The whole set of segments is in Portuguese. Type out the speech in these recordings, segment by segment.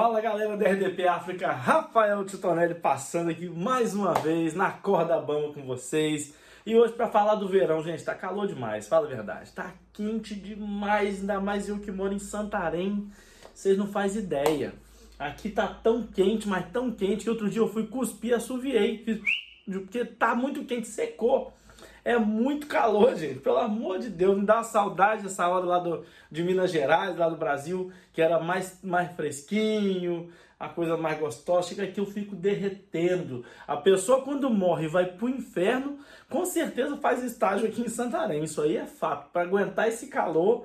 Fala galera da RDP África, Rafael Titonelli passando aqui mais uma vez na corda bamba com vocês. E hoje para falar do verão, gente, tá calor demais, fala a verdade. Tá quente demais, ainda mais eu que moro em Santarém, vocês não fazem ideia. Aqui tá tão quente, mas tão quente que outro dia eu fui cuspir, assoviei, porque tá muito quente, secou. É muito calor, gente. Pelo amor de Deus, me dá uma saudade dessa hora lá do, de Minas Gerais, lá do Brasil, que era mais, mais fresquinho, a coisa mais gostosa. Chega aqui eu fico derretendo. A pessoa, quando morre e vai pro inferno, com certeza faz estágio aqui em Santarém. Isso aí é fato. Para aguentar esse calor,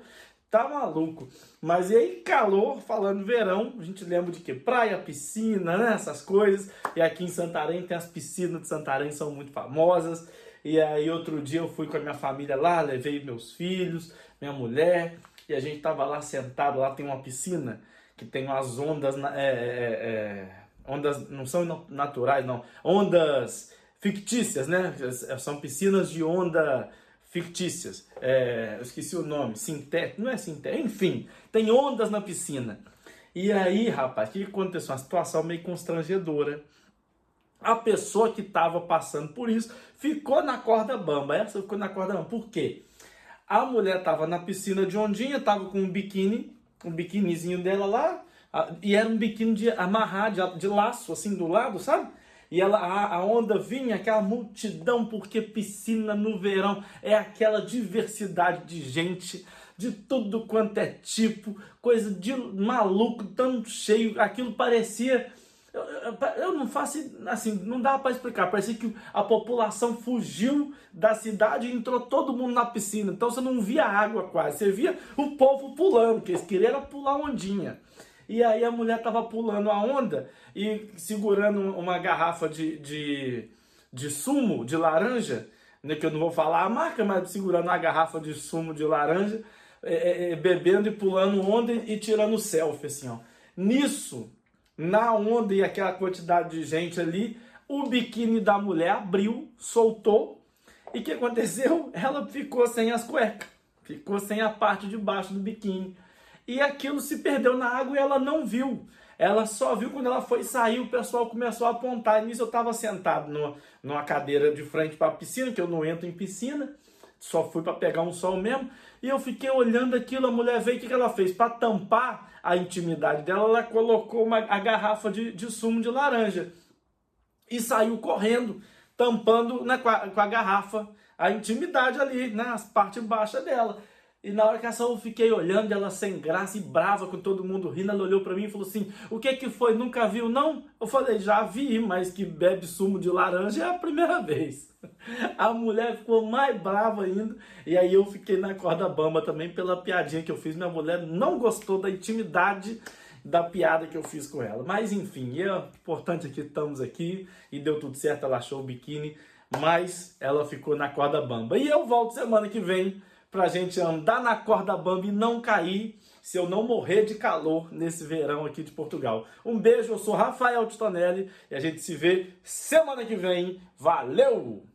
tá maluco. Mas e aí, calor, falando verão, a gente lembra de que? Praia, piscina, né? Essas coisas. E aqui em Santarém tem as piscinas de Santarém, são muito famosas. E aí outro dia eu fui com a minha família lá, levei meus filhos, minha mulher, e a gente tava lá sentado, lá tem uma piscina que tem umas ondas, é, é, é, ondas não são naturais não, ondas fictícias, né? São piscinas de onda fictícias. É, eu esqueci o nome, sintético, não é sintético, enfim, tem ondas na piscina. E aí, rapaz, o que aconteceu? Uma situação meio constrangedora a pessoa que estava passando por isso ficou na corda bamba. Essa ficou na corda bamba. Por quê? A mulher estava na piscina de ondinha, estava com um biquíni, um biquinizinho dela lá, e era um biquíni de amarrar, de, de laço, assim, do lado, sabe? E ela, a, a, onda vinha, aquela multidão, porque piscina no verão é aquela diversidade de gente, de tudo quanto é tipo, coisa de maluco, tão cheio, aquilo parecia eu, eu, eu, não faço assim, não dá para explicar. Parecia que a população fugiu da cidade e entrou todo mundo na piscina. Então você não via água quase, você via o povo pulando, que eles queriam pular ondinha. E aí a mulher tava pulando a onda e segurando uma garrafa de, de, de sumo de laranja, né, que eu não vou falar a marca, mas segurando uma garrafa de sumo de laranja, é, é, é bebendo e pulando onda e, e tirando selfie, assim, ó. Nisso, na onda e aquela quantidade de gente ali, o biquíni da mulher abriu, soltou. E o que aconteceu? Ela ficou sem as cuecas, ficou sem a parte de baixo do biquíni. E aquilo se perdeu na água e ela não viu. Ela só viu quando ela foi sair, o pessoal começou a apontar. E nisso eu estava sentado numa, numa cadeira de frente para a piscina, que eu não entro em piscina só fui para pegar um sol mesmo. E eu fiquei olhando aquilo, a mulher veio, o que, que ela fez? Para tampar a intimidade dela, ela colocou uma, a garrafa de, de sumo de laranja e saiu correndo, tampando né, com, a, com a garrafa a intimidade ali, né, as partes baixas dela. E na hora que essa eu fiquei olhando ela sem graça e brava com todo mundo rindo, ela olhou para mim e falou assim: "O que que foi? Nunca viu não?" Eu falei: "Já vi, mas que bebe sumo de laranja é a primeira vez." A mulher ficou mais brava ainda, e aí eu fiquei na corda bamba também pela piadinha que eu fiz. Minha mulher não gostou da intimidade da piada que eu fiz com ela. Mas enfim, é importante que estamos aqui e deu tudo certo, ela achou o biquíni, mas ela ficou na corda bamba. E eu volto semana que vem pra gente andar na corda bamba e não cair se eu não morrer de calor nesse verão aqui de Portugal. Um beijo, eu sou Rafael Titonelli e a gente se vê semana que vem. Valeu!